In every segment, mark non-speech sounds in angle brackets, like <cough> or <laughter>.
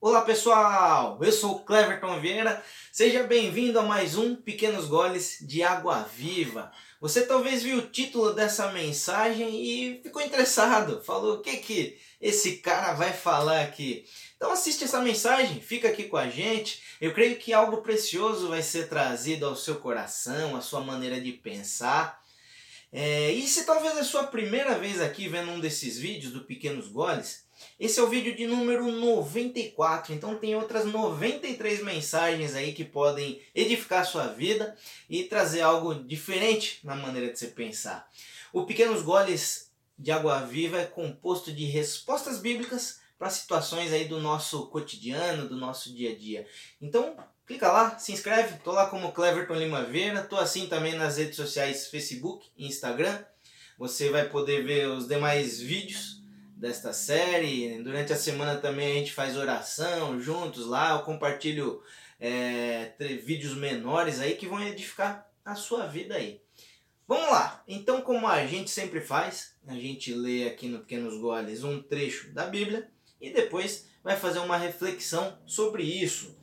Olá pessoal, eu sou Cleverton Vieira, seja bem-vindo a mais um Pequenos Goles de Água Viva. Você talvez viu o título dessa mensagem e ficou interessado, falou o que que esse cara vai falar aqui. Então assiste essa mensagem, fica aqui com a gente. Eu creio que algo precioso vai ser trazido ao seu coração, à sua maneira de pensar. É, e se talvez é a sua primeira vez aqui vendo um desses vídeos do Pequenos Goles, esse é o vídeo de número 94, então tem outras 93 mensagens aí que podem edificar a sua vida e trazer algo diferente na maneira de você pensar. O Pequenos Goles de Água Viva é composto de respostas bíblicas para situações aí do nosso cotidiano, do nosso dia a dia. Então, clica lá, se inscreve, tô lá como Cleverton Lima Vera, tô assim também nas redes sociais Facebook e Instagram. Você vai poder ver os demais vídeos desta série. Durante a semana também a gente faz oração juntos lá. Eu compartilho é, vídeos menores aí que vão edificar a sua vida aí. Vamos lá! Então, como a gente sempre faz, a gente lê aqui no Pequenos Goles um trecho da Bíblia e depois vai fazer uma reflexão sobre isso.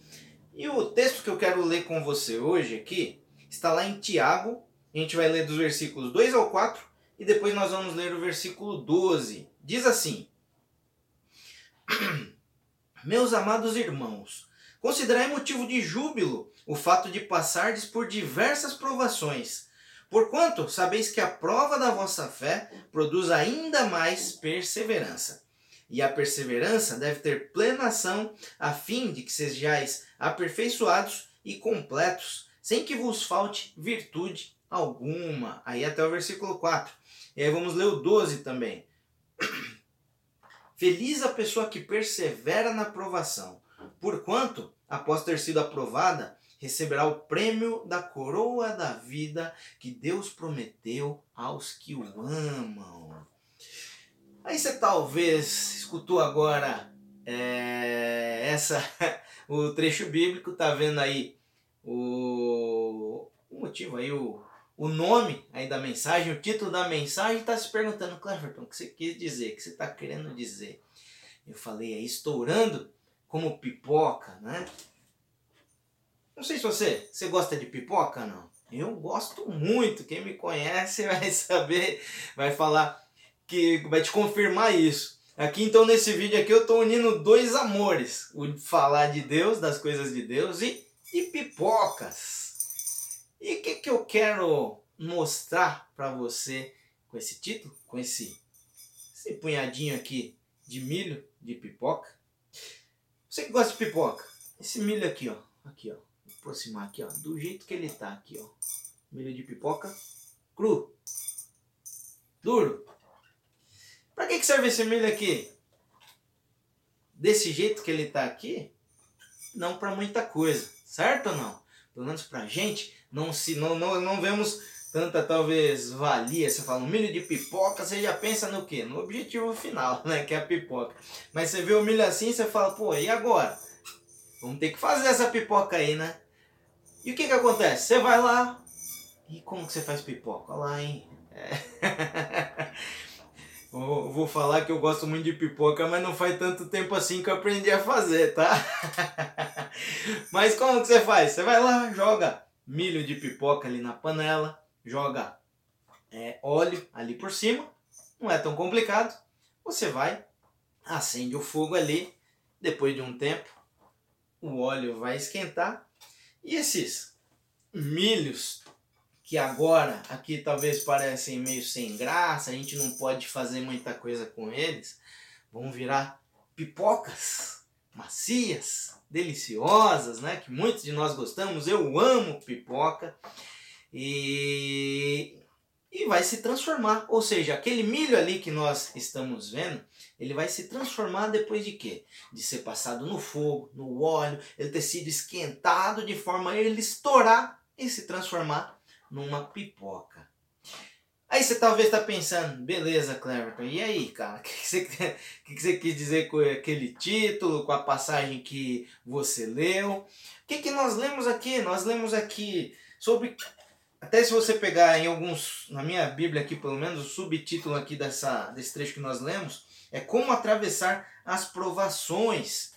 E o texto que eu quero ler com você hoje aqui está lá em Tiago. A gente vai ler dos versículos 2 ao 4 e depois nós vamos ler o versículo 12. Diz assim: <clears throat> Meus amados irmãos, considerai motivo de júbilo o fato de passardes por diversas provações, porquanto sabeis que a prova da vossa fé produz ainda mais perseverança. E a perseverança deve ter plena ação, a fim de que sejais aperfeiçoados e completos, sem que vos falte virtude alguma. Aí até o versículo 4. E aí vamos ler o 12 também. Feliz a pessoa que persevera na provação, porquanto, após ter sido aprovada, receberá o prêmio da coroa da vida que Deus prometeu aos que o amam. Aí você talvez escutou agora é, essa <laughs> o trecho bíblico, tá vendo aí o, o motivo aí, o, o nome aí da mensagem, o título da mensagem, está se perguntando, Cleverton, o que você quis dizer, o que você está querendo dizer? Eu falei aí, estourando como pipoca, né? Não sei se você, você gosta de pipoca não? Eu gosto muito, quem me conhece <laughs> vai saber, vai falar que vai te confirmar isso. Aqui então nesse vídeo aqui eu estou unindo dois amores, o falar de Deus, das coisas de Deus e, e pipocas. E o que, que eu quero mostrar para você com esse título, com esse, esse punhadinho aqui de milho, de pipoca? Você que gosta de pipoca, esse milho aqui, ó, aqui, ó, vou aproximar aqui, ó, do jeito que ele tá aqui, ó, milho de pipoca cru, duro. Para que, que serve esse milho aqui? Desse jeito que ele tá aqui, não para muita coisa, certo ou não? Pelo menos pra gente, não, se, não, não, não vemos tanta talvez valia. Você fala um milho de pipoca, você já pensa no quê? No objetivo final, né? Que é a pipoca. Mas você vê o milho assim, você fala, pô, e agora? Vamos ter que fazer essa pipoca aí, né? E o que que acontece? Você vai lá. E como que você faz pipoca? Olha lá, hein? É. <laughs> vou, vou falar que eu gosto muito de pipoca, mas não faz tanto tempo assim que eu aprendi a fazer, tá? <laughs> mas como que você faz? Você vai lá, joga milho de pipoca ali na panela, joga é, óleo ali por cima, não é tão complicado. Você vai, acende o fogo ali, depois de um tempo, o óleo vai esquentar e esses milhos que agora aqui talvez parecem meio sem graça, a gente não pode fazer muita coisa com eles, vão virar pipocas macias, deliciosas, né? Que muitos de nós gostamos. Eu amo pipoca. E, e vai se transformar. Ou seja, aquele milho ali que nós estamos vendo, ele vai se transformar depois de quê? De ser passado no fogo, no óleo, ele ter sido esquentado de forma a ele estourar e se transformar numa pipoca. Aí você talvez está pensando, beleza, Cleverton, e aí, cara, <laughs> o que, que, você, que, que você quis dizer com aquele título, com a passagem que você leu? O que, que nós lemos aqui? Nós lemos aqui sobre. Até se você pegar em alguns. Na minha Bíblia aqui, pelo menos, o subtítulo aqui dessa, desse trecho que nós lemos é Como Atravessar as Provações.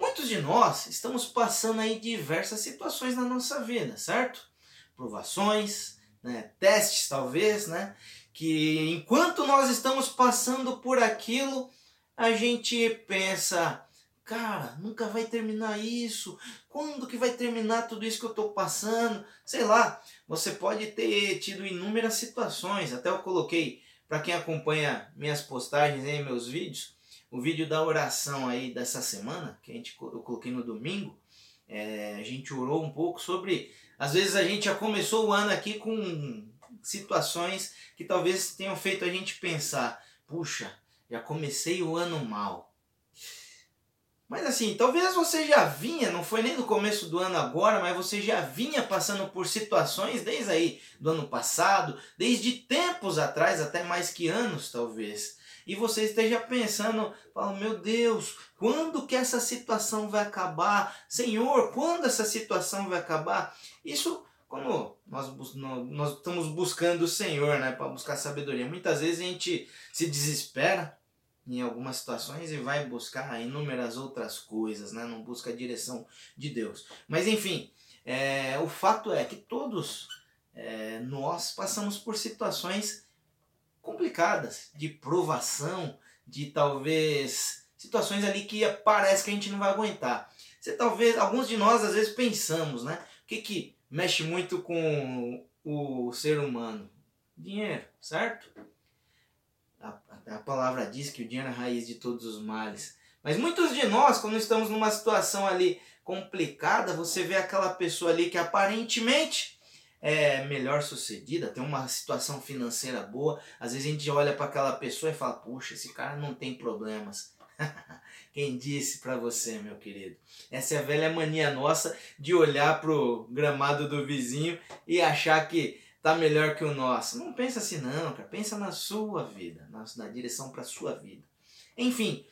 Muitos de nós estamos passando aí diversas situações na nossa vida, certo? Provações, né? testes talvez, né? Que enquanto nós estamos passando por aquilo, a gente pensa, cara, nunca vai terminar isso. Quando que vai terminar tudo isso que eu estou passando? Sei lá, você pode ter tido inúmeras situações. Até eu coloquei para quem acompanha minhas postagens e meus vídeos, o vídeo da oração aí dessa semana, que a gente, eu coloquei no domingo, é, a gente orou um pouco sobre. Às vezes a gente já começou o ano aqui com situações que talvez tenham feito a gente pensar: puxa, já comecei o ano mal. Mas assim, talvez você já vinha, não foi nem no começo do ano agora, mas você já vinha passando por situações desde aí do ano passado, desde tempos atrás, até mais que anos talvez e você esteja pensando, fala, meu Deus, quando que essa situação vai acabar? Senhor, quando essa situação vai acabar? Isso quando nós, nós estamos buscando o Senhor, né, para buscar sabedoria. Muitas vezes a gente se desespera em algumas situações e vai buscar inúmeras outras coisas, né? não busca a direção de Deus. Mas enfim, é, o fato é que todos é, nós passamos por situações complicadas, de provação, de talvez situações ali que parece que a gente não vai aguentar. Você talvez, alguns de nós às vezes pensamos, né? O que, que mexe muito com o ser humano? Dinheiro, certo? A, a palavra diz que o dinheiro é a raiz de todos os males. Mas muitos de nós, quando estamos numa situação ali complicada, você vê aquela pessoa ali que aparentemente é melhor sucedida, tem uma situação financeira boa, às vezes a gente olha para aquela pessoa e fala: puxa, esse cara não tem problemas. <laughs> Quem disse para você, meu querido? Essa é a velha mania nossa de olhar pro gramado do vizinho e achar que tá melhor que o nosso. Não pensa assim não, cara. Pensa na sua vida, na, na direção para sua vida. Enfim,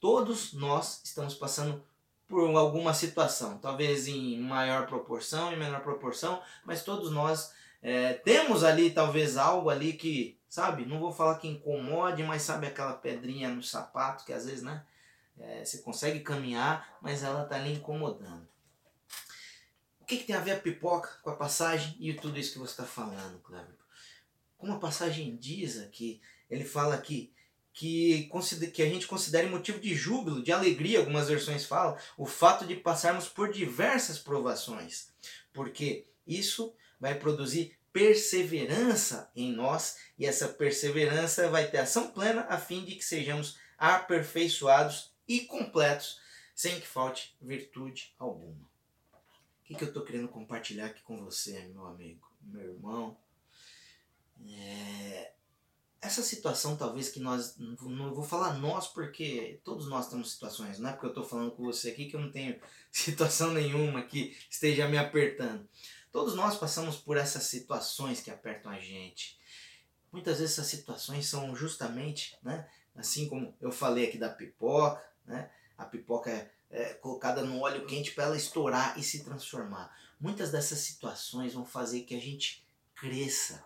todos nós estamos passando por alguma situação, talvez em maior proporção, em menor proporção, mas todos nós é, temos ali talvez algo ali que, sabe, não vou falar que incomode, mas sabe aquela pedrinha no sapato que às vezes, né, é, você consegue caminhar, mas ela tá ali incomodando. O que, que tem a ver a pipoca com a passagem e tudo isso que você está falando, Cleber? Como a passagem diz aqui, ele fala que que, que a gente considere motivo de júbilo, de alegria, algumas versões falam, o fato de passarmos por diversas provações, porque isso vai produzir perseverança em nós e essa perseverança vai ter ação plena a fim de que sejamos aperfeiçoados e completos, sem que falte virtude alguma. O que, que eu estou querendo compartilhar aqui com você, meu amigo, meu irmão? É, essa situação talvez que nós, não vou falar nós porque todos nós temos situações, não é porque eu estou falando com você aqui que eu não tenho <laughs> situação nenhuma que esteja me apertando. Todos nós passamos por essas situações que apertam a gente. Muitas vezes essas situações são justamente, né, assim como eu falei aqui da pipoca, né, a pipoca é, é colocada no óleo quente para ela estourar e se transformar. Muitas dessas situações vão fazer que a gente cresça,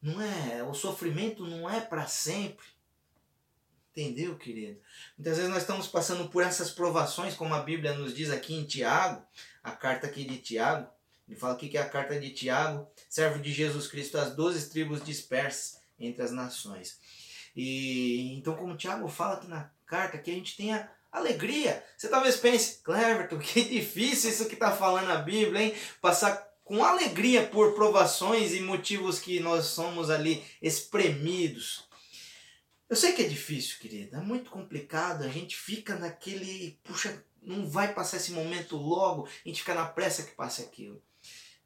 não é, o sofrimento não é para sempre. Entendeu, querido? Muitas vezes nós estamos passando por essas provações, como a Bíblia nos diz aqui em Tiago, a carta aqui de Tiago. Ele fala aqui que é a carta de Tiago, servo de Jesus Cristo, às doze tribos dispersas entre as nações. E então, como Tiago fala aqui na carta, que a gente tenha alegria. Você talvez pense, Cleverton, <laughs> que difícil isso que está falando a Bíblia, hein? Passar com alegria por provações e motivos que nós somos ali espremidos. Eu sei que é difícil, querida, é muito complicado, a gente fica naquele, puxa, não vai passar esse momento logo, a gente fica na pressa que passe aquilo.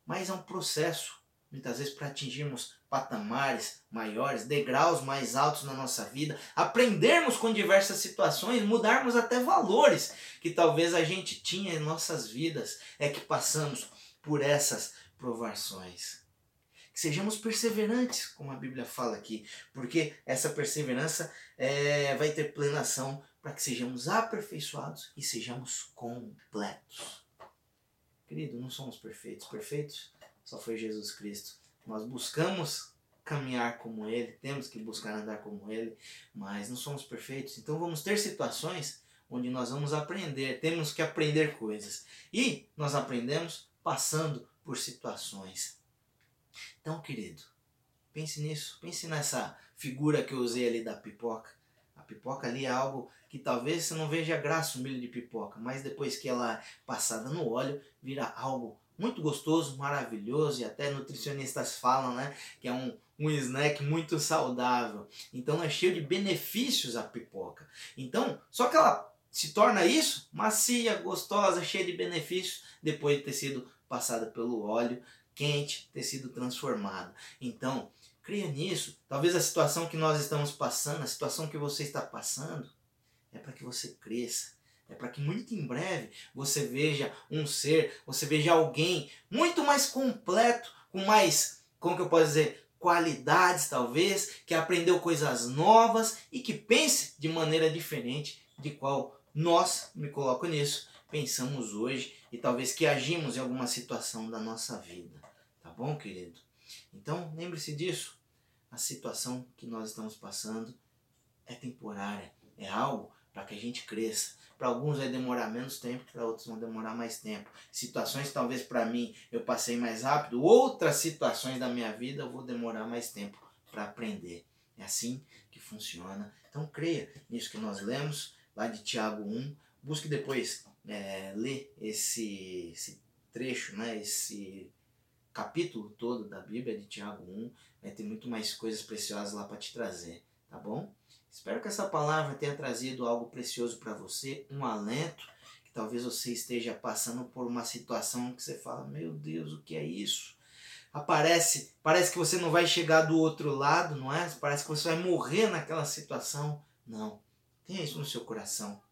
Mas é um processo, muitas vezes, para atingirmos patamares maiores, degraus mais altos na nossa vida, aprendermos com diversas situações, mudarmos até valores que talvez a gente tinha em nossas vidas, é que passamos por essas provações. Que sejamos perseverantes, como a Bíblia fala aqui, porque essa perseverança é, vai ter plenação para que sejamos aperfeiçoados e sejamos completos. Querido, não somos perfeitos. Perfeitos só foi Jesus Cristo. Nós buscamos caminhar como Ele, temos que buscar andar como Ele, mas não somos perfeitos. Então vamos ter situações onde nós vamos aprender, temos que aprender coisas. E nós aprendemos passando por situações. Então, querido, pense nisso, pense nessa figura que eu usei ali da pipoca. A pipoca ali é algo que talvez você não veja graça o milho de pipoca, mas depois que ela é passada no óleo, vira algo muito gostoso, maravilhoso e até nutricionistas falam, né, que é um, um snack muito saudável. Então é cheio de benefícios a pipoca. Então, só que ela se torna isso macia, gostosa, cheia de benefícios depois de ter sido passada pelo óleo quente, ter sido transformada. Então, creia nisso. Talvez a situação que nós estamos passando, a situação que você está passando, é para que você cresça. É para que muito em breve você veja um ser, você veja alguém muito mais completo, com mais, como que eu posso dizer, qualidades talvez, que aprendeu coisas novas e que pense de maneira diferente de qual nós, me coloco nisso, pensamos hoje e talvez que agimos em alguma situação da nossa vida. Tá bom, querido? Então, lembre-se disso. A situação que nós estamos passando é temporária, é algo para que a gente cresça. Para alguns vai demorar menos tempo, para outros vão demorar mais tempo. Situações talvez para mim eu passei mais rápido, outras situações da minha vida eu vou demorar mais tempo para aprender. É assim que funciona. Então creia nisso que nós lemos lá de Tiago 1. Busque depois é, ler esse, esse trecho, né, esse capítulo todo da Bíblia de Tiago 1. Vai ter muito mais coisas preciosas lá para te trazer, tá bom? Espero que essa palavra tenha trazido algo precioso para você, um alento, que talvez você esteja passando por uma situação que você fala: "Meu Deus, o que é isso?" Aparece, parece que você não vai chegar do outro lado, não é? Parece que você vai morrer naquela situação. Não. Tenha isso no seu coração.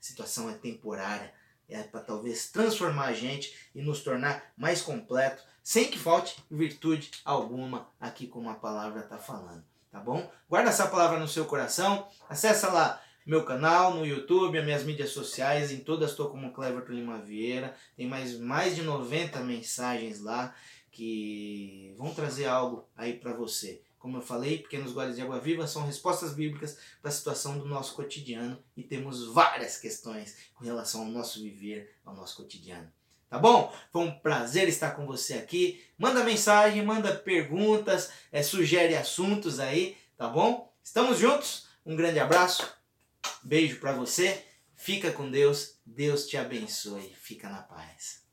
A situação é temporária, é para talvez transformar a gente e nos tornar mais completo, sem que falte virtude alguma aqui como a palavra está falando, tá bom? Guarda essa palavra no seu coração, acessa lá meu canal no YouTube, as minhas mídias sociais, em todas estou como Cleverton Lima Vieira, tem mais, mais de 90 mensagens lá que vão trazer algo aí para você. Como eu falei, pequenos goles de água viva são respostas bíblicas para a situação do nosso cotidiano e temos várias questões com relação ao nosso viver, ao nosso cotidiano. Tá bom? Foi um prazer estar com você aqui. Manda mensagem, manda perguntas, é, sugere assuntos aí, tá bom? Estamos juntos. Um grande abraço, beijo para você. Fica com Deus. Deus te abençoe. Fica na paz.